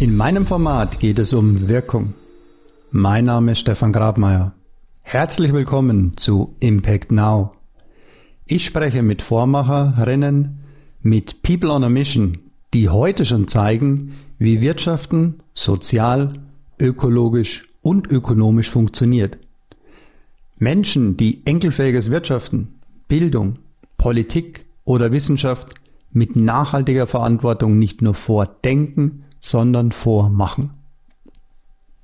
In meinem Format geht es um Wirkung. Mein Name ist Stefan Grabmeier. Herzlich willkommen zu Impact Now. Ich spreche mit Vormacherinnen, mit People on a Mission, die heute schon zeigen, wie Wirtschaften sozial, ökologisch und ökonomisch funktioniert. Menschen, die enkelfähiges Wirtschaften, Bildung, Politik oder Wissenschaft mit nachhaltiger Verantwortung nicht nur vordenken, sondern vormachen.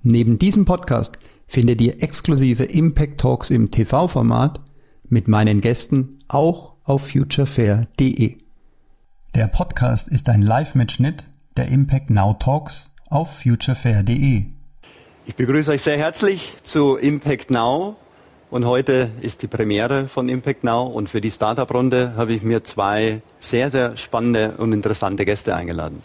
Neben diesem Podcast findet ihr exklusive Impact Talks im TV-Format mit meinen Gästen auch auf futurefair.de. Der Podcast ist ein Live-Mitschnitt der Impact Now Talks auf futurefair.de. Ich begrüße euch sehr herzlich zu Impact Now und heute ist die Premiere von Impact Now und für die Startup-Runde habe ich mir zwei sehr, sehr spannende und interessante Gäste eingeladen.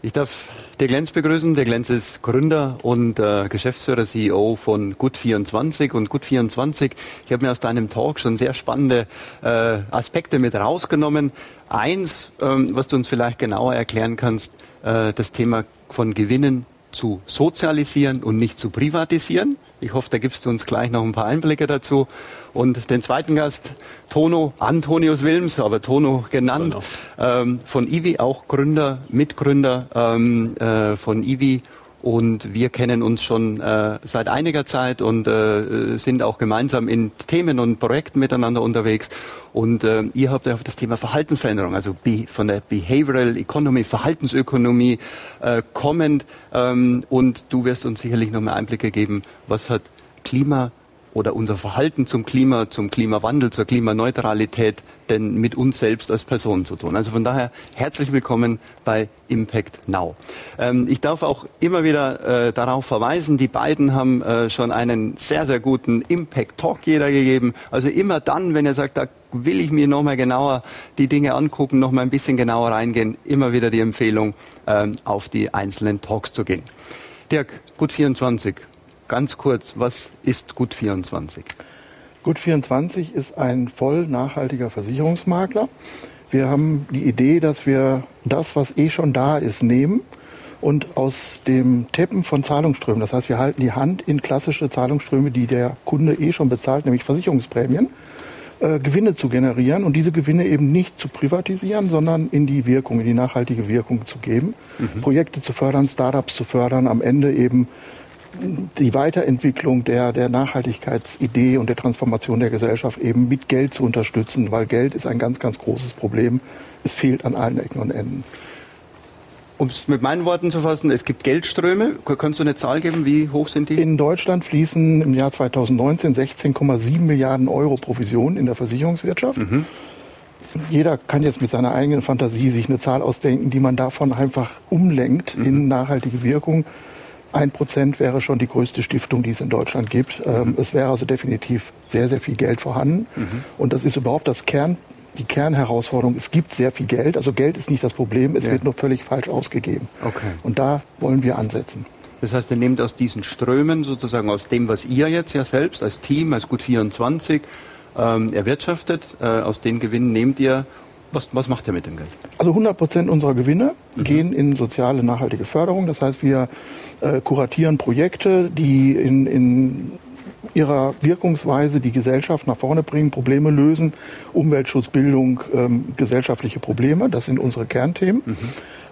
Ich darf der Glenz begrüßen. Der Glenz ist Gründer und äh, Geschäftsführer, CEO von Gut24 und Gut24. Ich habe mir aus deinem Talk schon sehr spannende äh, Aspekte mit rausgenommen. Eins, ähm, was du uns vielleicht genauer erklären kannst, äh, das Thema von Gewinnen zu sozialisieren und nicht zu privatisieren. Ich hoffe, da gibst du uns gleich noch ein paar Einblicke dazu. Und den zweiten Gast, Tono Antonius Wilms, aber Tono genannt, ähm, von IWI, auch Gründer, Mitgründer ähm, äh, von IWI und wir kennen uns schon äh, seit einiger Zeit und äh, sind auch gemeinsam in Themen und Projekten miteinander unterwegs. Und äh, ihr habt ja auf das Thema Verhaltensveränderung, also von der Behavioral Economy, Verhaltensökonomie äh, kommend. Ähm, und du wirst uns sicherlich noch mehr Einblicke geben, was hat Klima oder unser Verhalten zum Klima, zum Klimawandel, zur Klimaneutralität denn mit uns selbst als Personen zu tun. Also von daher herzlich willkommen bei Impact Now. Ähm, ich darf auch immer wieder äh, darauf verweisen, die beiden haben äh, schon einen sehr, sehr guten Impact Talk jeder gegeben. Also immer dann, wenn ihr sagt, da will ich mir nochmal genauer die Dinge angucken, nochmal ein bisschen genauer reingehen, immer wieder die Empfehlung, ähm, auf die einzelnen Talks zu gehen. Dirk, gut 24. Ganz kurz, was ist Gut24? Gut24 ist ein voll nachhaltiger Versicherungsmakler. Wir haben die Idee, dass wir das, was eh schon da ist, nehmen und aus dem Tippen von Zahlungsströmen, das heißt, wir halten die Hand in klassische Zahlungsströme, die der Kunde eh schon bezahlt, nämlich Versicherungsprämien, äh, Gewinne zu generieren und diese Gewinne eben nicht zu privatisieren, sondern in die Wirkung, in die nachhaltige Wirkung zu geben, mhm. Projekte zu fördern, Startups zu fördern, am Ende eben die Weiterentwicklung der, der Nachhaltigkeitsidee und der Transformation der Gesellschaft eben mit Geld zu unterstützen, weil Geld ist ein ganz, ganz großes Problem. Es fehlt an allen Ecken und Enden. Um es mit meinen Worten zu fassen, es gibt Geldströme. Kannst du eine Zahl geben? Wie hoch sind die? In Deutschland fließen im Jahr 2019 16,7 Milliarden Euro Provision in der Versicherungswirtschaft. Mhm. Jeder kann jetzt mit seiner eigenen Fantasie sich eine Zahl ausdenken, die man davon einfach umlenkt mhm. in nachhaltige Wirkung. Ein Prozent wäre schon die größte Stiftung, die es in Deutschland gibt. Mhm. Es wäre also definitiv sehr, sehr viel Geld vorhanden. Mhm. Und das ist überhaupt das Kern, die Kernherausforderung. Es gibt sehr viel Geld. Also Geld ist nicht das Problem. Es ja. wird nur völlig falsch ausgegeben. Okay. Und da wollen wir ansetzen. Das heißt, ihr nehmt aus diesen Strömen sozusagen aus dem, was ihr jetzt ja selbst als Team, als Gut 24 ähm, erwirtschaftet, äh, aus den Gewinnen nehmt ihr was, was macht ihr mit dem Geld? Also 100 Prozent unserer Gewinne mhm. gehen in soziale, nachhaltige Förderung. Das heißt, wir äh, kuratieren Projekte, die in, in ihrer Wirkungsweise die Gesellschaft nach vorne bringen, Probleme lösen, Umweltschutz, Bildung, ähm, gesellschaftliche Probleme. Das sind unsere Kernthemen. Mhm.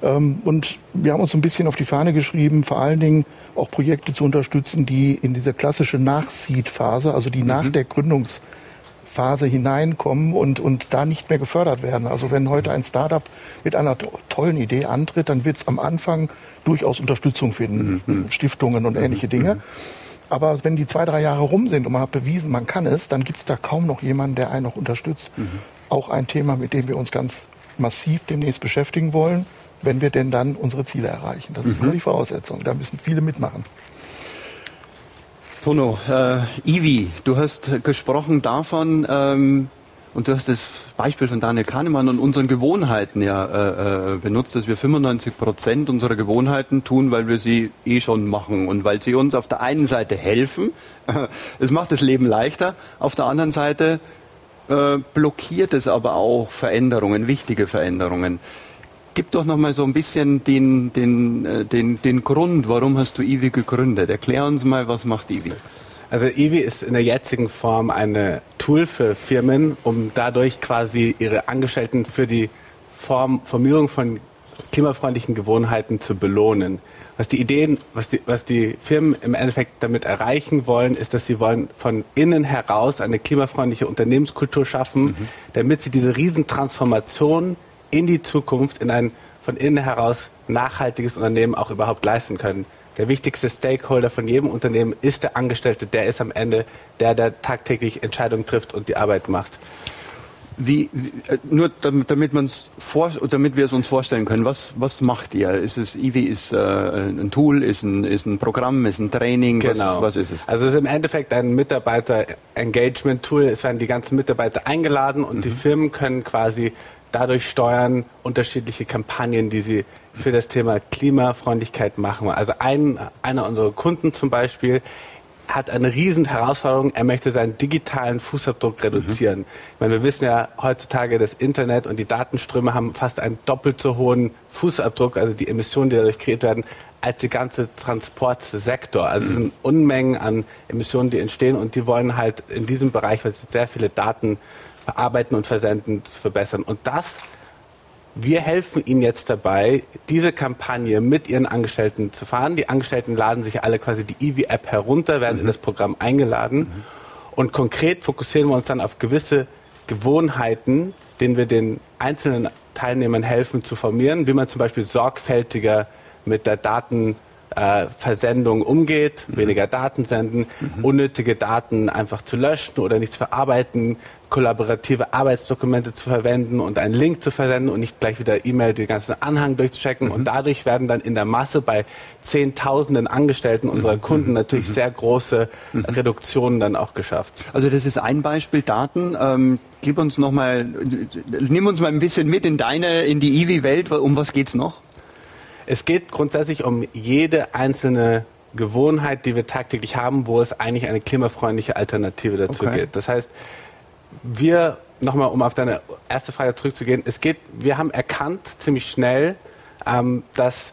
Ähm, und wir haben uns ein bisschen auf die Fahne geschrieben, vor allen Dingen auch Projekte zu unterstützen, die in diese klassische Nachseed-Phase, also die mhm. nach der Gründungs- Phase hineinkommen und, und da nicht mehr gefördert werden. Also wenn heute ein Startup mit einer tollen Idee antritt, dann wird es am Anfang durchaus Unterstützung finden, mhm. mhm. Stiftungen und ähnliche Dinge. Mhm. Aber wenn die zwei, drei Jahre rum sind und man hat bewiesen, man kann es, dann gibt es da kaum noch jemanden, der einen noch unterstützt. Mhm. Auch ein Thema, mit dem wir uns ganz massiv demnächst beschäftigen wollen, wenn wir denn dann unsere Ziele erreichen. Das ist mhm. nur die Voraussetzung. Da müssen viele mitmachen. Tono, äh, Ivi, du hast gesprochen davon, ähm, und du hast das Beispiel von Daniel Kahnemann und unseren Gewohnheiten ja äh, äh benutzt, dass wir 95 Prozent unserer Gewohnheiten tun, weil wir sie eh schon machen und weil sie uns auf der einen Seite helfen, es macht das Leben leichter, auf der anderen Seite äh, blockiert es aber auch Veränderungen, wichtige Veränderungen. Gib doch noch mal so ein bisschen den, den, äh, den, den Grund, warum hast du IWI gegründet? Erklär uns mal, was macht IWI? Also IWI ist in der jetzigen Form eine Tool für Firmen, um dadurch quasi ihre Angestellten für die Form, Formierung von klimafreundlichen Gewohnheiten zu belohnen. Was die Ideen, was die, was die Firmen im Endeffekt damit erreichen wollen, ist, dass sie wollen von innen heraus eine klimafreundliche Unternehmenskultur schaffen, mhm. damit sie diese Riesentransformation in die Zukunft, in ein von innen heraus nachhaltiges Unternehmen auch überhaupt leisten können. Der wichtigste Stakeholder von jedem Unternehmen ist der Angestellte, der ist am Ende der, der tagtäglich Entscheidungen trifft und die Arbeit macht. Wie, nur damit, damit, vor, damit wir es uns vorstellen können, was, was macht ihr? Ist es, IWI ist äh, ein Tool, ist ein, ist ein Programm, ist ein Training? Genau. Was, was ist es? Also es ist im Endeffekt ein Mitarbeiter-Engagement-Tool. Es werden die ganzen Mitarbeiter eingeladen und mhm. die Firmen können quasi dadurch steuern unterschiedliche Kampagnen, die sie für das Thema Klimafreundlichkeit machen. Also ein, einer unserer Kunden zum Beispiel hat eine riesen Herausforderung. Er möchte seinen digitalen Fußabdruck reduzieren. Mhm. Ich meine, wir wissen ja heutzutage, das Internet und die Datenströme haben fast einen doppelt so hohen Fußabdruck, also die Emissionen, die dadurch kreiert werden, als der ganze Transportsektor. Also es sind Unmengen an Emissionen, die entstehen und die wollen halt in diesem Bereich, weil sie sehr viele Daten verarbeiten und versenden, zu verbessern. Und das, wir helfen Ihnen jetzt dabei, diese Kampagne mit Ihren Angestellten zu fahren. Die Angestellten laden sich alle quasi die EV-App herunter, werden mhm. in das Programm eingeladen. Mhm. Und konkret fokussieren wir uns dann auf gewisse Gewohnheiten, denen wir den einzelnen Teilnehmern helfen zu formieren, wie man zum Beispiel sorgfältiger mit der Daten äh, Versendung umgeht, mhm. weniger Daten senden, mhm. unnötige Daten einfach zu löschen oder nicht zu verarbeiten, kollaborative Arbeitsdokumente zu verwenden und einen Link zu versenden und nicht gleich wieder E-Mail den ganzen Anhang durchzuchecken. Mhm. Und dadurch werden dann in der Masse bei Zehntausenden Angestellten unserer mhm. Kunden natürlich mhm. sehr große. Reduktionen dann auch geschafft. Also das ist ein Beispiel Daten. Ähm, gib uns noch mal, nimm uns mal ein bisschen mit in deine, in die IWI-Welt. Um was geht's noch? Es geht grundsätzlich um jede einzelne Gewohnheit, die wir tagtäglich haben, wo es eigentlich eine klimafreundliche Alternative dazu okay. gibt. Das heißt, wir, nochmal um auf deine erste Frage zurückzugehen, es geht, wir haben erkannt ziemlich schnell, ähm, dass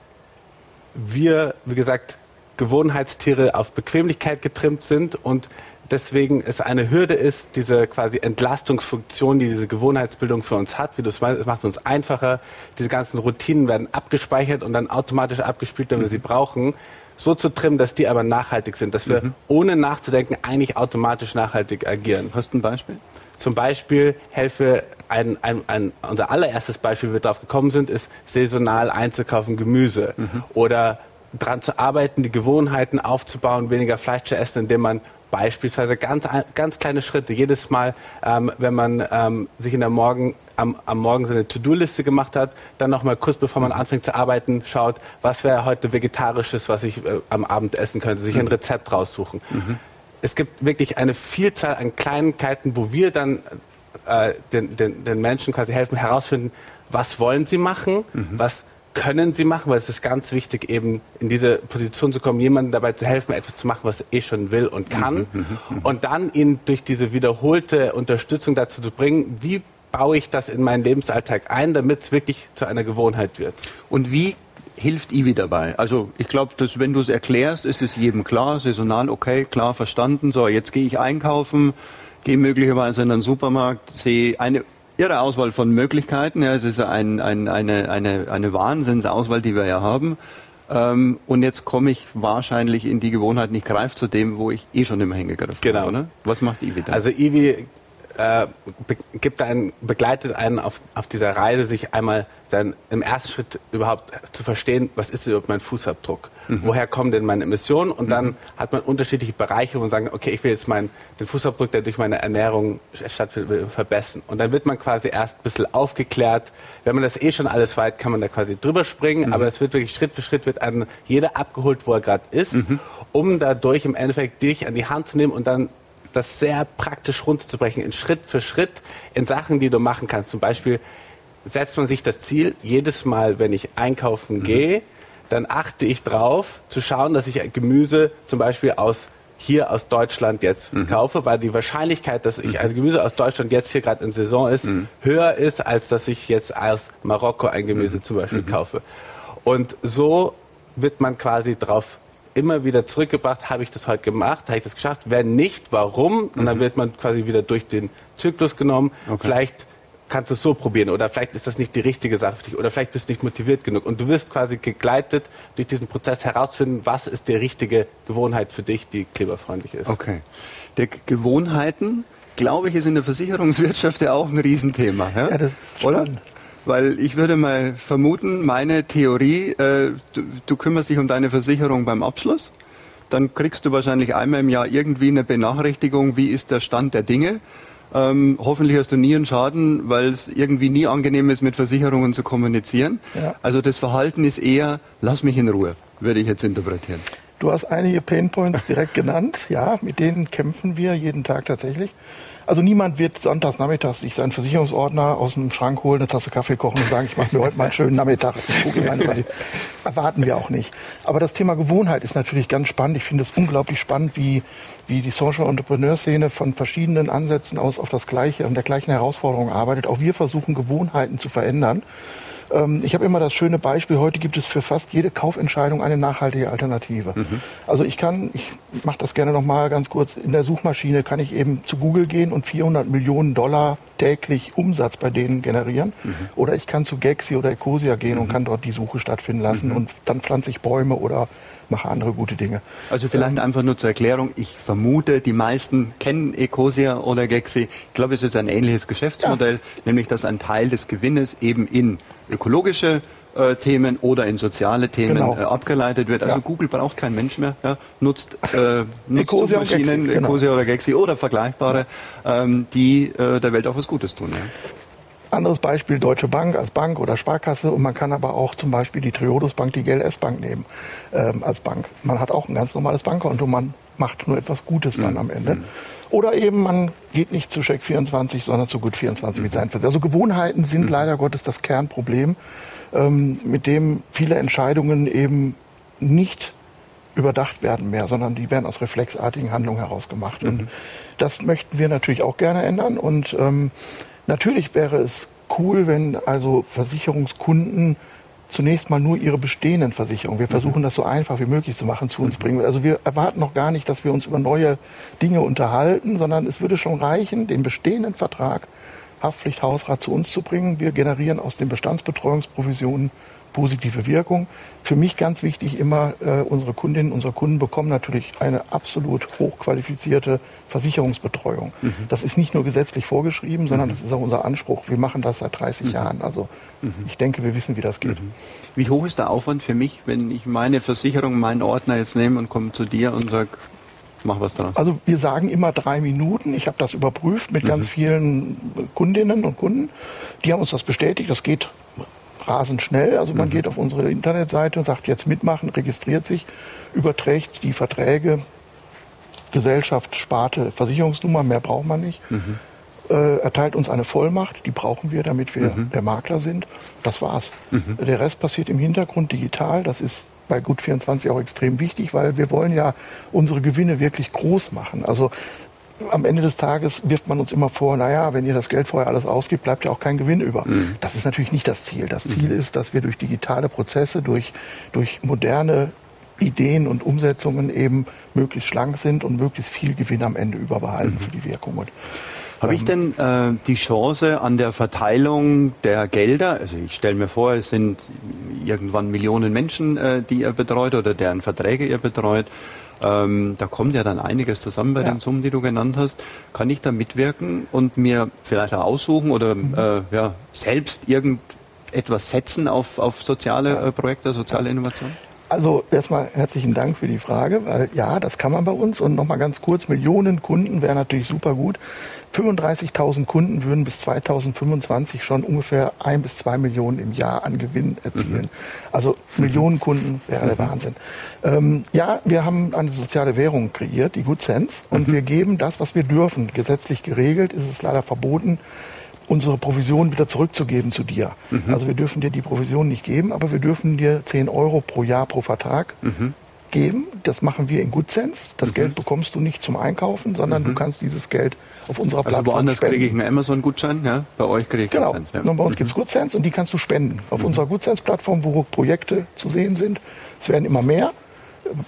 wir, wie gesagt, Gewohnheitstiere auf Bequemlichkeit getrimmt sind und deswegen es eine Hürde ist, diese quasi Entlastungsfunktion, die diese Gewohnheitsbildung für uns hat, wie du es meinst, es macht uns einfacher. Diese ganzen Routinen werden abgespeichert und dann automatisch abgespielt, wenn wir sie brauchen, so zu trimmen, dass die aber nachhaltig sind, dass wir mhm. ohne nachzudenken eigentlich automatisch nachhaltig agieren. Hast du ein Beispiel? Zum Beispiel helfe ein, ein, ein, unser allererstes Beispiel, wie wir darauf gekommen sind, ist saisonal einzukaufen Gemüse mhm. oder daran zu arbeiten, die Gewohnheiten aufzubauen, weniger Fleisch zu essen, indem man beispielsweise ganz, ganz kleine Schritte. Jedes Mal, ähm, wenn man ähm, sich in der Morgen, am, am Morgen seine To-Do-Liste gemacht hat, dann nochmal kurz bevor man anfängt zu arbeiten, schaut, was wäre heute Vegetarisches, was ich äh, am Abend essen könnte, sich ein mhm. Rezept raussuchen. Mhm. Es gibt wirklich eine Vielzahl an Kleinigkeiten, wo wir dann äh, den, den, den Menschen quasi helfen, herausfinden, was wollen sie machen, mhm. was können sie machen, weil es ist ganz wichtig, eben in diese Position zu kommen, jemandem dabei zu helfen, etwas zu machen, was er eh schon will und kann. Mhm, mhm, mhm. und dann ihn durch diese wiederholte Unterstützung dazu zu bringen, wie baue ich das in meinen Lebensalltag ein, damit es wirklich zu einer Gewohnheit wird. Und wie hilft Ivi dabei? Also ich glaube, dass wenn du es erklärst, ist es jedem klar, saisonal, okay, klar verstanden. So, jetzt gehe ich einkaufen, gehe möglicherweise in einen Supermarkt, sehe eine irre Auswahl von Möglichkeiten. Ja, es ist ein, ein, eine, eine, eine Wahnsinnsauswahl, die wir ja haben. Ähm, und jetzt komme ich wahrscheinlich in die Gewohnheit, ich greife zu dem, wo ich eh schon immer hingegriffen genau. habe. Genau. Was macht Ivi da? Also Ivi äh, gibt einen, begleitet einen auf, auf dieser Reise, sich einmal sein, im ersten Schritt überhaupt zu verstehen, was ist überhaupt mein Fußabdruck? Mhm. Woher kommen denn meine Emissionen? Und mhm. dann hat man unterschiedliche Bereiche, wo man sagt, okay, ich will jetzt meinen, den Fußabdruck, der durch meine Ernährung stattfindet, verbessern. Und dann wird man quasi erst ein bisschen aufgeklärt. Wenn man das eh schon alles weiß, kann man da quasi drüber springen, mhm. aber es wird wirklich Schritt für Schritt wird an jeder abgeholt, wo er gerade ist, mhm. um dadurch im Endeffekt dich an die Hand zu nehmen und dann das sehr praktisch runterzubrechen, in Schritt für Schritt, in Sachen, die du machen kannst. Zum Beispiel setzt man sich das Ziel, jedes Mal, wenn ich einkaufen mhm. gehe, dann achte ich drauf, zu schauen, dass ich Gemüse zum Beispiel aus hier aus Deutschland jetzt mhm. kaufe, weil die Wahrscheinlichkeit, dass ich ein Gemüse aus Deutschland jetzt hier gerade in Saison ist, mhm. höher ist, als dass ich jetzt aus Marokko ein Gemüse mhm. zum Beispiel mhm. kaufe. Und so wird man quasi drauf immer wieder zurückgebracht, habe ich das heute gemacht, habe ich das geschafft, wenn nicht, warum? Und dann mhm. wird man quasi wieder durch den Zyklus genommen. Okay. Vielleicht kannst du es so probieren oder vielleicht ist das nicht die richtige Sache für dich oder vielleicht bist du nicht motiviert genug und du wirst quasi gegleitet durch diesen Prozess herausfinden, was ist die richtige Gewohnheit für dich, die kleberfreundlich ist. Okay. Der Gewohnheiten, glaube ich, ist in der Versicherungswirtschaft ja auch ein Riesenthema. Ja, ja das ist oder? Weil ich würde mal vermuten, meine Theorie, äh, du, du kümmerst dich um deine Versicherung beim Abschluss, dann kriegst du wahrscheinlich einmal im Jahr irgendwie eine Benachrichtigung, wie ist der Stand der Dinge. Ähm, hoffentlich hast du nie einen Schaden, weil es irgendwie nie angenehm ist, mit Versicherungen zu kommunizieren. Ja. Also das Verhalten ist eher, lass mich in Ruhe, würde ich jetzt interpretieren. Du hast einige Painpoints direkt genannt. Ja, mit denen kämpfen wir jeden Tag tatsächlich. Also niemand wird sonntags nachmittags sich seinen Versicherungsordner aus dem Schrank holen, eine Tasse Kaffee kochen und sagen, ich mache mir heute mal einen schönen Nachmittag. Erwarten wir auch nicht. Aber das Thema Gewohnheit ist natürlich ganz spannend. Ich finde es unglaublich spannend, wie, wie die Social Entrepreneur Szene von verschiedenen Ansätzen aus auf das gleiche, an der gleichen Herausforderung arbeitet. Auch wir versuchen Gewohnheiten zu verändern. Ähm, ich habe immer das schöne Beispiel, heute gibt es für fast jede Kaufentscheidung eine nachhaltige Alternative. Mhm. Also ich kann, ich mache das gerne nochmal ganz kurz, in der Suchmaschine kann ich eben zu Google gehen und 400 Millionen Dollar täglich Umsatz bei denen generieren. Mhm. Oder ich kann zu Gexi oder Ecosia gehen mhm. und kann dort die Suche stattfinden lassen mhm. und dann pflanze ich Bäume oder mache andere gute Dinge. Also vielleicht ähm, einfach nur zur Erklärung. Ich vermute, die meisten kennen Ecosia oder Gexi. Ich glaube, es ist ein ähnliches Geschäftsmodell, ja. nämlich dass ein Teil des Gewinnes eben in ökologische äh, Themen oder in soziale Themen genau. äh, abgeleitet wird. Also ja. Google braucht kein Mensch mehr, ja, nutzt, äh, nutzt Maschinen, genau. Ecosia oder Gexi oder vergleichbare, ähm, die äh, der Welt auch was Gutes tun. Ja. Anderes Beispiel Deutsche Bank als Bank oder Sparkasse und man kann aber auch zum Beispiel die Triodos Bank, die GLS Bank nehmen ähm, als Bank. Man hat auch ein ganz normales Bankkonto, man macht nur etwas Gutes dann mhm. am Ende. Mhm. Oder eben man geht nicht zu Check24, sondern zu Gut24 mit seinen. Also Gewohnheiten sind mhm. leider Gottes das Kernproblem, ähm, mit dem viele Entscheidungen eben nicht überdacht werden mehr, sondern die werden aus reflexartigen Handlungen heraus gemacht. Mhm. Und das möchten wir natürlich auch gerne ändern. Und ähm, natürlich wäre es cool, wenn also Versicherungskunden zunächst mal nur ihre bestehenden Versicherungen. Wir mhm. versuchen mhm. das so einfach wie möglich zu machen, zu uns mhm. bringen. Also wir erwarten noch gar nicht, dass wir uns über neue Dinge unterhalten, sondern es würde schon reichen, den bestehenden Vertrag Haftpflicht Hausrat zu uns zu bringen. Wir generieren aus den Bestandsbetreuungsprovisionen positive Wirkung. Für mich ganz wichtig immer, äh, unsere Kundinnen, unsere Kunden bekommen natürlich eine absolut hochqualifizierte Versicherungsbetreuung. Mhm. Das ist nicht nur gesetzlich vorgeschrieben, sondern mhm. das ist auch unser Anspruch. Wir machen das seit 30 mhm. Jahren. Also mhm. ich denke, wir wissen, wie das geht. Mhm. Wie hoch ist der Aufwand für mich, wenn ich meine Versicherung, meinen Ordner jetzt nehme und komme zu dir und sage, mach was daraus? Also wir sagen immer drei Minuten. Ich habe das überprüft mit ganz mhm. vielen Kundinnen und Kunden. Die haben uns das bestätigt. Das geht rasend schnell. Also man mhm. geht auf unsere Internetseite und sagt jetzt mitmachen, registriert sich, überträgt die Verträge, Gesellschaft, Sparte, Versicherungsnummer, mehr braucht man nicht. Mhm. Äh, erteilt uns eine Vollmacht, die brauchen wir, damit wir mhm. der Makler sind. Das war's. Mhm. Der Rest passiert im Hintergrund digital. Das ist bei Gut24 auch extrem wichtig, weil wir wollen ja unsere Gewinne wirklich groß machen. Also am Ende des Tages wirft man uns immer vor, naja, wenn ihr das Geld vorher alles ausgibt, bleibt ja auch kein Gewinn über. Mhm. Das ist natürlich nicht das Ziel. Das Ziel mhm. ist, dass wir durch digitale Prozesse, durch, durch moderne Ideen und Umsetzungen eben möglichst schlank sind und möglichst viel Gewinn am Ende überbehalten mhm. für die Wirkung. Und, habe ich ähm, denn äh, die Chance an der Verteilung der Gelder, also ich stelle mir vor, es sind irgendwann Millionen Menschen, äh, die ihr betreut oder deren Verträge ihr betreut, ähm, da kommt ja dann einiges zusammen bei ja. den Summen, die du genannt hast. Kann ich da mitwirken und mir vielleicht auch aussuchen oder mhm. äh, ja, selbst irgendetwas setzen auf, auf soziale äh, Projekte, soziale Innovation? Also erstmal herzlichen Dank für die Frage, weil ja, das kann man bei uns und nochmal ganz kurz, Millionen Kunden wäre natürlich super gut. 35.000 Kunden würden bis 2025 schon ungefähr ein bis zwei Millionen im Jahr an Gewinn erzielen. Mhm. Also Millionen Kunden wäre der mhm. Wahnsinn. Ähm, ja, wir haben eine soziale Währung kreiert, die Good Sense, und mhm. wir geben das, was wir dürfen. Gesetzlich geregelt ist es leider verboten, unsere Provision wieder zurückzugeben zu dir. Mhm. Also wir dürfen dir die Provision nicht geben, aber wir dürfen dir 10 Euro pro Jahr pro Vertrag mhm geben. Das machen wir in GoodSense. Das mhm. Geld bekommst du nicht zum Einkaufen, sondern mhm. du kannst dieses Geld auf unserer also Plattform woanders spenden. kriege ich einen Amazon-Gutschein, ja? bei euch kriege ich genau. GoodSense. Ja. bei uns mhm. gibt es GoodSense und die kannst du spenden. Auf mhm. unserer GoodSense-Plattform, wo Projekte zu sehen sind. Es werden immer mehr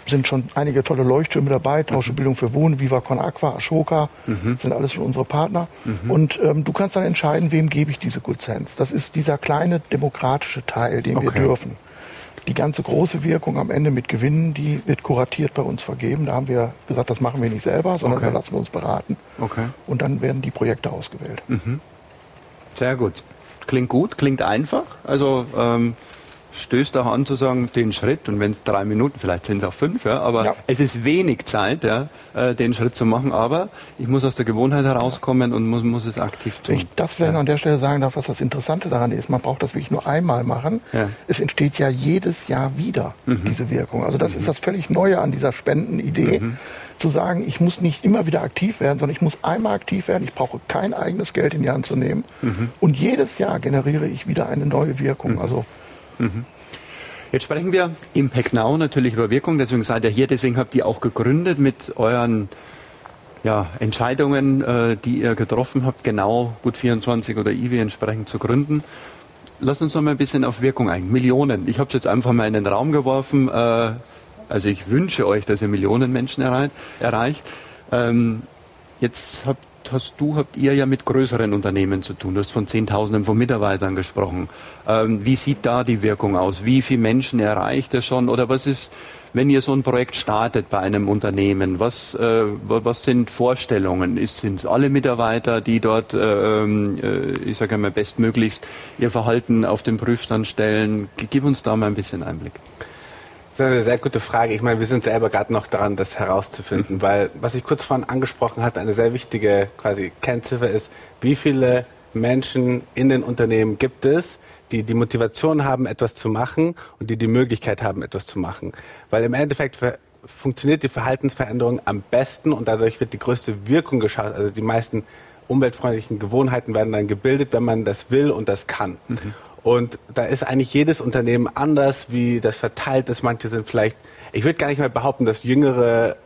sind schon einige tolle Leuchttürme dabei, Tauschebildung für Wohnen, Viva Con Aqua, Ashoka, mhm. sind alles schon unsere Partner. Mhm. Und ähm, du kannst dann entscheiden, wem gebe ich diese Good Sense. Das ist dieser kleine demokratische Teil, den okay. wir dürfen. Die ganze große Wirkung am Ende mit Gewinnen, die wird kuratiert bei uns vergeben. Da haben wir gesagt, das machen wir nicht selber, sondern okay. da lassen wir uns beraten. Okay. Und dann werden die Projekte ausgewählt. Mhm. Sehr gut. Klingt gut, klingt einfach. Also ähm, stößt auch an zu sagen, den Schritt, und wenn es drei Minuten, vielleicht sind es auch fünf, ja, aber ja. es ist wenig Zeit, ja, äh, den Schritt zu machen, aber ich muss aus der Gewohnheit herauskommen und muss, muss es aktiv tun. Wenn ich das vielleicht ja. an der Stelle sagen darf, was das Interessante daran ist, man braucht das wirklich nur einmal machen. Ja. Es entsteht ja jedes Jahr wieder mhm. diese Wirkung. Also das mhm. ist das völlig Neue an dieser Spendenidee. Mhm zu sagen, ich muss nicht immer wieder aktiv werden, sondern ich muss einmal aktiv werden. Ich brauche kein eigenes Geld in die Hand zu nehmen. Mhm. Und jedes Jahr generiere ich wieder eine neue Wirkung. Mhm. Also Mhm. Jetzt sprechen wir Impact Now natürlich über Wirkung, deswegen seid ihr hier, deswegen habt ihr auch gegründet mit euren ja, Entscheidungen, äh, die ihr getroffen habt, genau Gut24 oder IWI entsprechend zu gründen. Lass uns noch mal ein bisschen auf Wirkung ein. Millionen. Ich habe es jetzt einfach mal in den Raum geworfen. Äh, also ich wünsche euch, dass ihr Millionen Menschen erreicht. Ähm, jetzt habt hast du, habt ihr ja mit größeren Unternehmen zu tun. Du hast von Zehntausenden von Mitarbeitern gesprochen. Ähm, wie sieht da die Wirkung aus? Wie viele Menschen erreicht er schon? Oder was ist, wenn ihr so ein Projekt startet bei einem Unternehmen? Was, äh, was sind Vorstellungen? Sind es alle Mitarbeiter, die dort, äh, ähm, äh, ich sage mal, bestmöglichst ihr Verhalten auf den Prüfstand stellen? Gib uns da mal ein bisschen Einblick. Das ist eine sehr gute Frage. Ich meine, wir sind selber gerade noch daran, das herauszufinden, mhm. weil was ich kurz vorhin angesprochen hatte, eine sehr wichtige quasi Kennziffer ist, wie viele Menschen in den Unternehmen gibt es, die die Motivation haben, etwas zu machen und die die Möglichkeit haben, etwas zu machen. Weil im Endeffekt funktioniert die Verhaltensveränderung am besten und dadurch wird die größte Wirkung geschaut. Also die meisten umweltfreundlichen Gewohnheiten werden dann gebildet, wenn man das will und das kann. Mhm. Und da ist eigentlich jedes Unternehmen anders, wie das verteilt ist. Manche sind vielleicht, ich würde gar nicht mehr behaupten, dass jüngere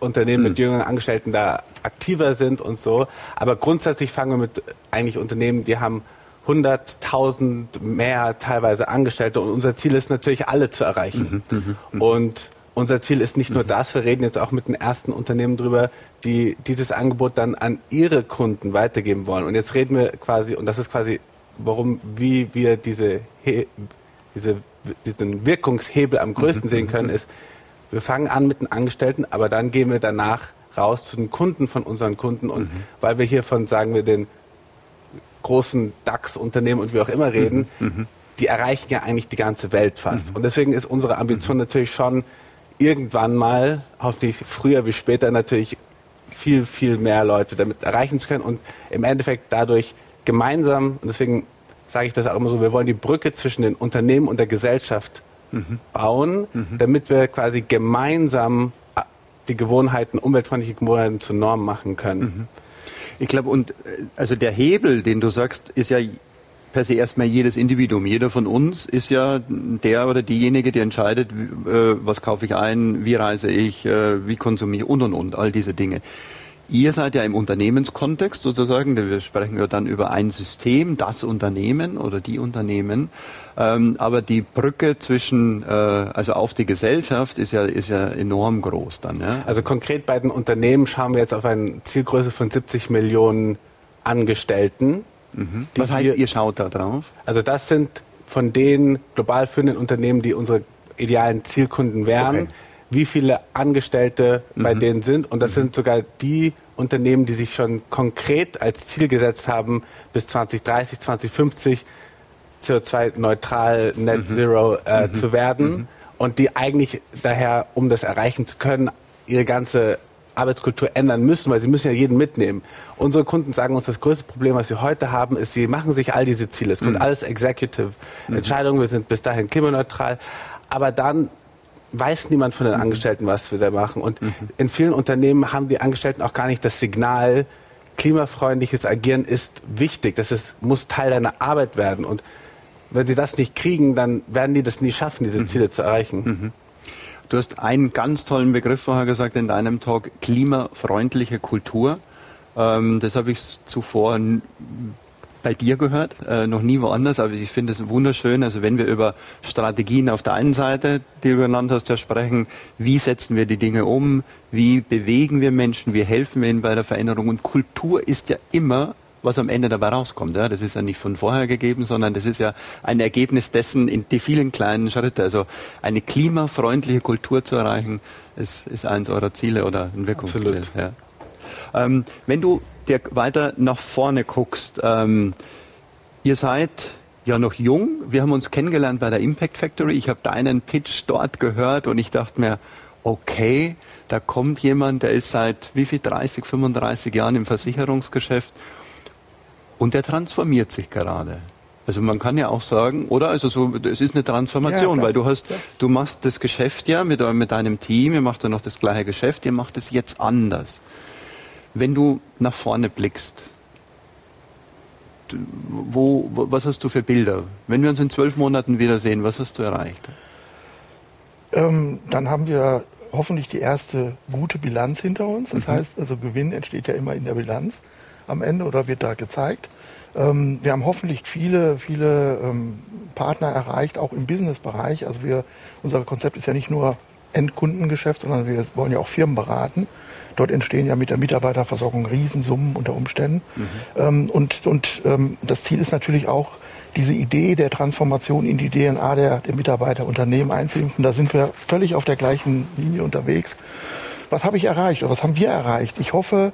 Unternehmen mhm. mit jüngeren Angestellten da aktiver sind und so. Aber grundsätzlich fangen wir mit eigentlich Unternehmen, die haben 100.000 mehr teilweise Angestellte und unser Ziel ist natürlich alle zu erreichen. Mhm, mhm, mhm. und unser Ziel ist nicht nur mhm. das, wir reden jetzt auch mit den ersten Unternehmen drüber, die dieses Angebot dann an ihre Kunden weitergeben wollen. Und jetzt reden wir quasi, und das ist quasi warum, wie wir diese, diese, diesen Wirkungshebel am größten mhm. sehen können, ist, wir fangen an mit den Angestellten, aber dann gehen wir danach raus zu den Kunden von unseren Kunden und mhm. weil wir hier von, sagen wir, den großen DAX-Unternehmen und wie auch immer reden, mhm. mhm. die erreichen ja eigentlich die ganze Welt fast. Mhm. Und deswegen ist unsere Ambition mhm. natürlich schon, irgendwann mal, hoffentlich früher wie später natürlich, viel, viel mehr Leute damit erreichen zu können und im Endeffekt dadurch gemeinsam, und deswegen sage ich das auch immer so, wir wollen die Brücke zwischen den Unternehmen und der Gesellschaft mhm. bauen, mhm. damit wir quasi gemeinsam äh, die Gewohnheiten, umweltfreundliche Gewohnheiten zur Norm machen können. Mhm. Ich glaube, und äh, also der Hebel, den du sagst, ist ja per se erstmal jedes Individuum. Jeder von uns ist ja der oder diejenige, die entscheidet, äh, was kaufe ich ein, wie reise ich, wie konsumiere ich und und und, all diese Dinge. Ihr seid ja im Unternehmenskontext sozusagen, wir sprechen ja dann über ein System, das Unternehmen oder die Unternehmen. Ähm, aber die Brücke zwischen, äh, also auf die Gesellschaft ist ja, ist ja enorm groß dann. Ja? Also konkret bei den Unternehmen schauen wir jetzt auf eine Zielgröße von 70 Millionen Angestellten. Mhm. Was heißt, wir, ihr schaut da drauf? Also das sind von den global führenden Unternehmen, die unsere idealen Zielkunden wären. Okay wie viele Angestellte mhm. bei denen sind. Und das mhm. sind sogar die Unternehmen, die sich schon konkret als Ziel gesetzt haben, bis 2030, 2050 CO2-neutral, Net mhm. Zero äh, mhm. zu werden. Mhm. Und die eigentlich daher, um das erreichen zu können, ihre ganze Arbeitskultur ändern müssen, weil sie müssen ja jeden mitnehmen. Unsere Kunden sagen uns, das größte Problem, was sie heute haben, ist, sie machen sich all diese Ziele. Es kommt mhm. alles Executive-Entscheidungen, wir sind bis dahin klimaneutral. Aber dann weiß niemand von den mhm. Angestellten, was wir da machen. Und mhm. in vielen Unternehmen haben die Angestellten auch gar nicht das Signal, klimafreundliches Agieren ist wichtig. Das ist, muss Teil deiner Arbeit werden. Und wenn sie das nicht kriegen, dann werden die das nie schaffen, diese mhm. Ziele zu erreichen. Mhm. Du hast einen ganz tollen Begriff vorher gesagt in deinem Talk, klimafreundliche Kultur. Ähm, das habe ich zuvor bei dir gehört, äh, noch nie woanders, aber ich finde es wunderschön. Also wenn wir über Strategien auf der einen Seite, die du genannt hast, ja sprechen, wie setzen wir die Dinge um, wie bewegen wir Menschen, wie helfen wir ihnen bei der Veränderung. Und Kultur ist ja immer was am Ende dabei rauskommt. Ja? Das ist ja nicht von vorher gegeben, sondern das ist ja ein Ergebnis dessen in die vielen kleinen Schritte. Also eine klimafreundliche Kultur zu erreichen, ist, ist eines eurer Ziele oder ein Wirkungsziel. Ja. Ähm, wenn du dir weiter nach vorne guckst, ähm, ihr seid ja noch jung. Wir haben uns kennengelernt bei der Impact Factory. Ich habe deinen Pitch dort gehört und ich dachte mir, okay, da kommt jemand, der ist seit wie viel 30, 35 Jahren im Versicherungsgeschäft und der transformiert sich gerade. Also man kann ja auch sagen, oder? Also so, es ist eine Transformation, ja, weil du hast, du machst das Geschäft ja mit, mit deinem Team, ihr macht ja noch das gleiche Geschäft, ihr macht es jetzt anders. Wenn du nach vorne blickst, wo, was hast du für Bilder? Wenn wir uns in zwölf Monaten wiedersehen, was hast du erreicht? Ähm, dann haben wir hoffentlich die erste gute Bilanz hinter uns. Das mhm. heißt, also Gewinn entsteht ja immer in der Bilanz am Ende oder wird da gezeigt. Ähm, wir haben hoffentlich viele, viele ähm, Partner erreicht, auch im Businessbereich. Also wir, unser Konzept ist ja nicht nur Endkundengeschäft, sondern wir wollen ja auch Firmen beraten. Dort entstehen ja mit der Mitarbeiterversorgung Riesensummen unter Umständen. Mhm. Ähm, und und ähm, das Ziel ist natürlich auch, diese Idee der Transformation in die DNA der, der Mitarbeiter, Unternehmen einzuimpfen. Da sind wir völlig auf der gleichen Linie unterwegs. Was habe ich erreicht oder was haben wir erreicht? Ich hoffe,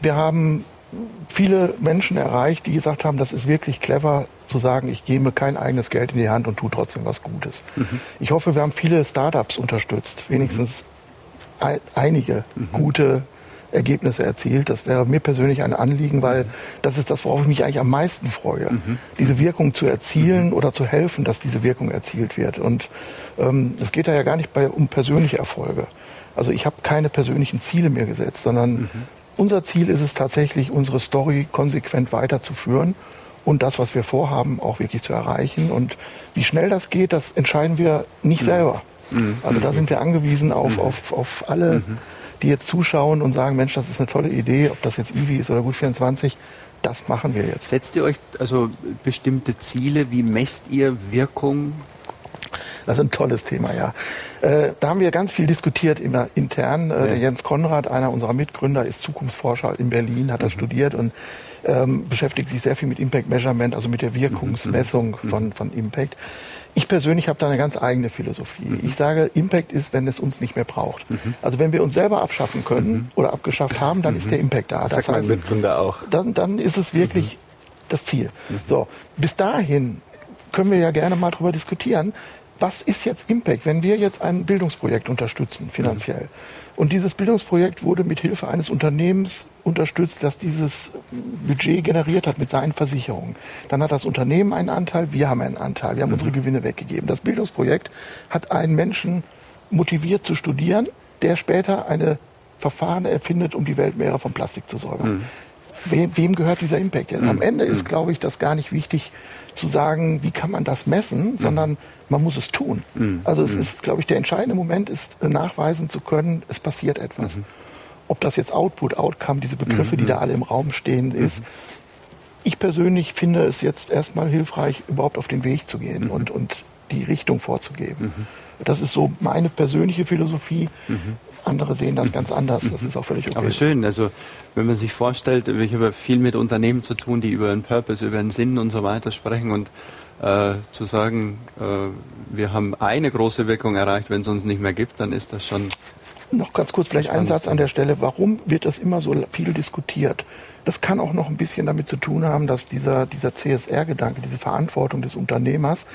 wir haben viele Menschen erreicht, die gesagt haben, das ist wirklich clever zu sagen, ich gebe kein eigenes Geld in die Hand und tue trotzdem was Gutes. Mhm. Ich hoffe, wir haben viele Startups unterstützt, wenigstens ein, einige mhm. gute Ergebnisse erzielt. Das wäre mir persönlich ein Anliegen, weil das ist das, worauf ich mich eigentlich am meisten freue, mhm. diese Wirkung zu erzielen mhm. oder zu helfen, dass diese Wirkung erzielt wird. Und ähm, es geht da ja gar nicht bei, um persönliche Erfolge. Also ich habe keine persönlichen Ziele mir gesetzt, sondern mhm. unser Ziel ist es tatsächlich, unsere Story konsequent weiterzuführen und das, was wir vorhaben, auch wirklich zu erreichen. Und wie schnell das geht, das entscheiden wir nicht mhm. selber. Mhm. Also da sind wir angewiesen auf, mhm. auf, auf alle, mhm. die jetzt zuschauen und sagen, Mensch, das ist eine tolle Idee, ob das jetzt IWI ist oder Gut 24, das machen wir jetzt. Setzt ihr euch also bestimmte Ziele? Wie messt ihr Wirkung? Das ist ein tolles Thema, ja. Äh, da haben wir ganz viel diskutiert immer intern. Äh, ja. Der Jens Konrad, einer unserer Mitgründer, ist Zukunftsforscher in Berlin, hat das mhm. studiert und ähm, beschäftigt sich sehr viel mit Impact Measurement, also mit der Wirkungsmessung mhm. von, von Impact. Ich persönlich habe da eine ganz eigene Philosophie. Mhm. Ich sage, Impact ist, wenn es uns nicht mehr braucht. Mhm. Also wenn wir uns selber abschaffen können mhm. oder abgeschafft haben, dann ist der mhm. Impact da. Das, das sagt heißt, mein Mitgründer auch. Dann, dann ist es wirklich mhm. das Ziel. So, bis dahin können wir ja gerne mal drüber diskutieren. Was ist jetzt Impact, wenn wir jetzt ein Bildungsprojekt unterstützen, finanziell? Und dieses Bildungsprojekt wurde mit Hilfe eines Unternehmens unterstützt, das dieses Budget generiert hat mit seinen Versicherungen. Dann hat das Unternehmen einen Anteil, wir haben einen Anteil, wir haben mhm. unsere Gewinne weggegeben. Das Bildungsprojekt hat einen Menschen motiviert zu studieren, der später eine Verfahren erfindet, um die Weltmeere von Plastik zu säubern. Mhm. Wem, wem, gehört dieser Impact jetzt? Am mhm. Ende ist, mhm. glaube ich, das gar nicht wichtig zu sagen, wie kann man das messen, mhm. sondern man muss es tun. Mhm. Also es ist, glaube ich, der entscheidende Moment ist, nachweisen zu können, es passiert etwas. Mhm. Ob das jetzt Output, Outcome, diese Begriffe, die da alle im Raum stehen, ist. Ich persönlich finde es jetzt erstmal hilfreich, überhaupt auf den Weg zu gehen und, und die Richtung vorzugeben. Das ist so meine persönliche Philosophie. Andere sehen das ganz anders. Das ist auch völlig okay. Aber schön. Also wenn man sich vorstellt, ich habe viel mit Unternehmen zu tun, die über einen Purpose, über einen Sinn und so weiter sprechen und äh, zu sagen, äh, wir haben eine große Wirkung erreicht, wenn es uns nicht mehr gibt, dann ist das schon. Noch ganz kurz vielleicht ein Satz an der Stelle. Warum wird das immer so viel diskutiert? Das kann auch noch ein bisschen damit zu tun haben, dass dieser, dieser CSR-Gedanke, diese Verantwortung des Unternehmers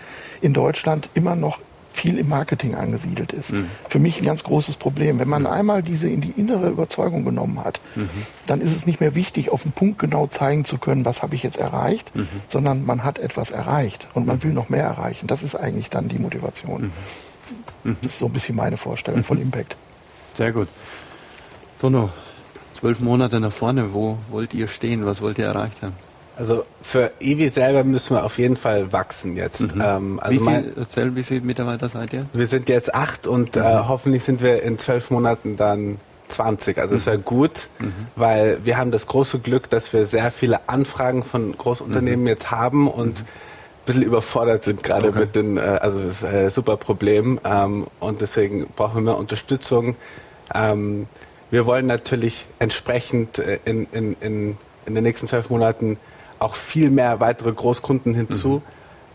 in Deutschland immer noch viel im Marketing angesiedelt ist. Mhm. Für mich ein ganz großes Problem. Wenn man mhm. einmal diese in die innere Überzeugung genommen hat, mhm. dann ist es nicht mehr wichtig, auf den Punkt genau zeigen zu können, was habe ich jetzt erreicht, mhm. sondern man hat etwas erreicht und man mhm. will noch mehr erreichen. Das ist eigentlich dann die Motivation. Mhm. Das ist so ein bisschen meine Vorstellung von Impact. Sehr gut. Tono, zwölf Monate nach vorne, wo wollt ihr stehen? Was wollt ihr erreicht haben? Also für Iwi selber müssen wir auf jeden Fall wachsen jetzt. Mhm. Ähm, also wie, viel, erzähl, wie viele Mitarbeiter seid ihr? Wir sind jetzt acht und äh, mhm. äh, hoffentlich sind wir in zwölf Monaten dann 20. Also es mhm. wäre gut, mhm. weil wir haben das große Glück, dass wir sehr viele Anfragen von Großunternehmen mhm. jetzt haben und mhm. ein bisschen überfordert sind gerade okay. mit den, äh, also das ist ein super Problem ähm, und deswegen brauchen wir mehr Unterstützung. Ähm, wir wollen natürlich entsprechend äh, in, in, in, in den nächsten zwölf Monaten auch viel mehr weitere Großkunden hinzu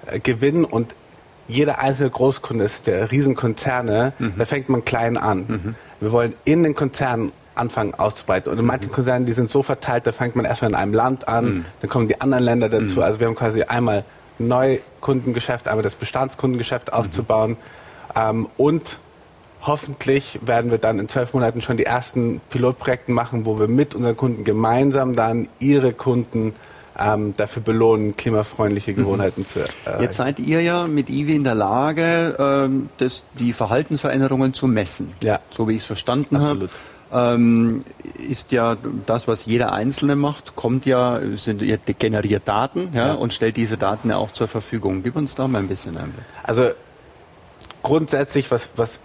mhm. äh, gewinnen und jeder einzelne Großkunde ist der Riesenkonzerne, mhm. da fängt man klein an. Mhm. Wir wollen in den Konzernen anfangen auszubreiten. Und in manchen mhm. Konzernen, die sind so verteilt, da fängt man erstmal in einem Land an, mhm. dann kommen die anderen Länder dazu. Mhm. Also wir haben quasi einmal Neukundengeschäft, einmal das Bestandskundengeschäft aufzubauen ähm, und hoffentlich werden wir dann in zwölf Monaten schon die ersten Pilotprojekte machen, wo wir mit unseren Kunden gemeinsam dann ihre Kunden ähm, dafür belohnen, klimafreundliche mhm. Gewohnheiten mhm. zu erreichen. Jetzt seid ihr ja mit IWI in der Lage, ähm, das, die Verhaltensveränderungen zu messen. Ja. So wie ich es verstanden habe. Ähm, ist ja das, was jeder Einzelne macht, kommt ja, sind, ihr generiert Daten ja, ja, und stellt diese Daten ja auch zur Verfügung. Gib uns da mal ein bisschen Einblick. Also grundsätzlich, was, was,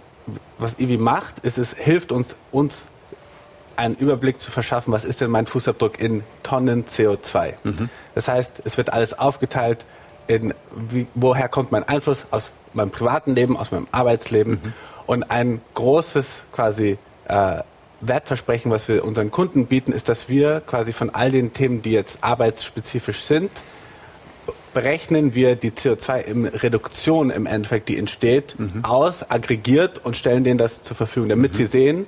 was IWI macht, ist es hilft uns, uns einen Überblick zu verschaffen, was ist denn mein Fußabdruck in Tonnen CO2. Mhm. Das heißt, es wird alles aufgeteilt in, wie, woher kommt mein Einfluss aus meinem privaten Leben, aus meinem Arbeitsleben. Mhm. Und ein großes quasi äh, Wertversprechen, was wir unseren Kunden bieten, ist, dass wir quasi von all den Themen, die jetzt arbeitsspezifisch sind, berechnen wir die CO2-Reduktion im Endeffekt, die entsteht, mhm. aus, aggregiert und stellen denen das zur Verfügung, damit mhm. sie sehen,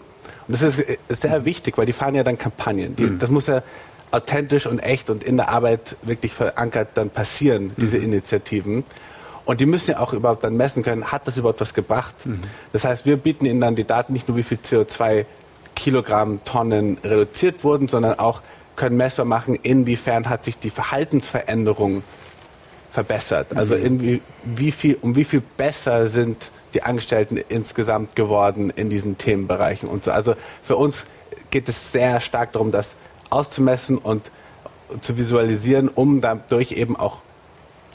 und das ist, sehr wichtig, weil die fahren ja dann Kampagnen. Die, mhm. Das muss ja authentisch und echt und in der Arbeit wirklich verankert dann passieren, diese mhm. Initiativen. Und die müssen ja auch überhaupt dann messen können, hat das überhaupt was gebracht? Mhm. Das heißt, wir bieten ihnen dann die Daten nicht nur, wie viel CO2 Kilogramm, Tonnen reduziert wurden, sondern auch können messbar machen, inwiefern hat sich die Verhaltensveränderung verbessert. Also in wie viel, um wie viel besser sind die Angestellten insgesamt geworden in diesen Themenbereichen und so. Also für uns geht es sehr stark darum, das auszumessen und zu visualisieren, um dadurch eben auch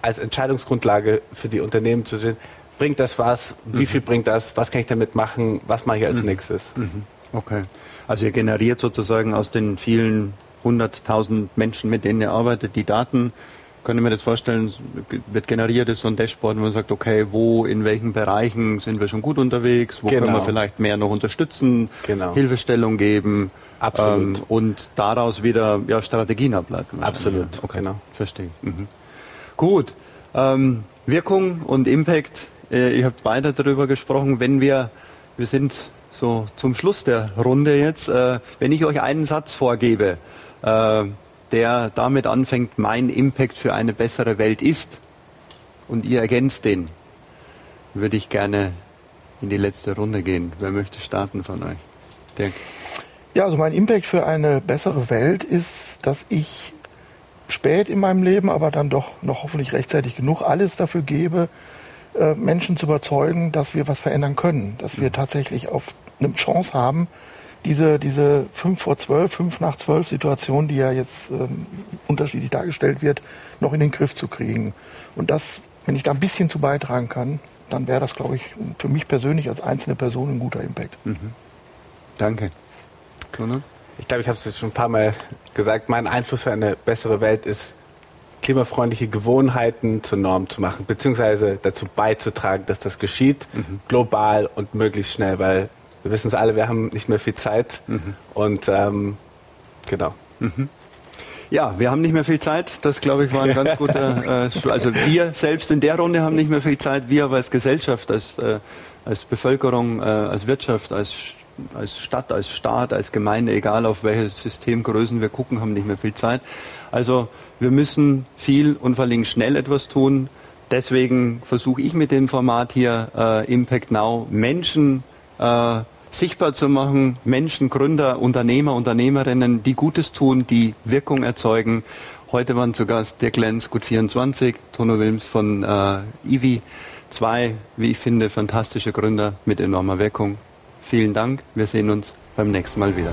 als Entscheidungsgrundlage für die Unternehmen zu sehen, bringt das was, wie mhm. viel bringt das, was kann ich damit machen, was mache ich als mhm. nächstes. Mhm. Okay. Also ihr generiert sozusagen aus den vielen hunderttausend Menschen, mit denen ihr arbeitet, die Daten könnte mir das vorstellen, wird generiert ist so ein Dashboard, wo man sagt, okay, wo, in welchen Bereichen sind wir schon gut unterwegs, wo genau. können wir vielleicht mehr noch unterstützen, genau. Hilfestellung geben. Absolut. Ähm, und daraus wieder ja, Strategien ableiten. Absolut. Okay, genau. verstehe. Mhm. Gut. Ähm, Wirkung und Impact, äh, ihr habt weiter darüber gesprochen, wenn wir, wir sind so zum Schluss der Runde jetzt, äh, wenn ich euch einen Satz vorgebe, äh, der damit anfängt, mein Impact für eine bessere Welt ist, und ihr ergänzt den, würde ich gerne in die letzte Runde gehen. Wer möchte starten von euch? Dirk. Ja, also mein Impact für eine bessere Welt ist, dass ich spät in meinem Leben, aber dann doch noch hoffentlich rechtzeitig genug alles dafür gebe, äh, Menschen zu überzeugen, dass wir was verändern können, dass wir tatsächlich auf eine Chance haben, diese, diese 5 vor 12, 5 nach 12 Situation, die ja jetzt ähm, unterschiedlich dargestellt wird, noch in den Griff zu kriegen. Und das, wenn ich da ein bisschen zu beitragen kann, dann wäre das, glaube ich, für mich persönlich als einzelne Person ein guter Impact. Mhm. Danke. Klone? Ich glaube, ich habe es jetzt schon ein paar Mal gesagt. Mein Einfluss für eine bessere Welt ist, klimafreundliche Gewohnheiten zur Norm zu machen, beziehungsweise dazu beizutragen, dass das geschieht, mhm. global und möglichst schnell, weil wir wissen es alle, wir haben nicht mehr viel Zeit. Mhm. Und ähm, genau. Mhm. Ja, wir haben nicht mehr viel Zeit. Das, glaube ich, war ein ganz guter. Äh, also wir selbst in der Runde haben nicht mehr viel Zeit. Wir aber als Gesellschaft, als, äh, als Bevölkerung, äh, als Wirtschaft, als, als Stadt, als Staat, als Gemeinde, egal auf welche Systemgrößen wir gucken, haben nicht mehr viel Zeit. Also wir müssen viel und vor allem schnell etwas tun. Deswegen versuche ich mit dem Format hier äh, Impact Now Menschen äh, sichtbar zu machen, Menschen, Gründer, Unternehmer, Unternehmerinnen, die Gutes tun, die Wirkung erzeugen. Heute waren zu Gast der Glenz, Gut24, Tono Wilms von äh, Ivi. Zwei, wie ich finde, fantastische Gründer mit enormer Wirkung. Vielen Dank. Wir sehen uns beim nächsten Mal wieder.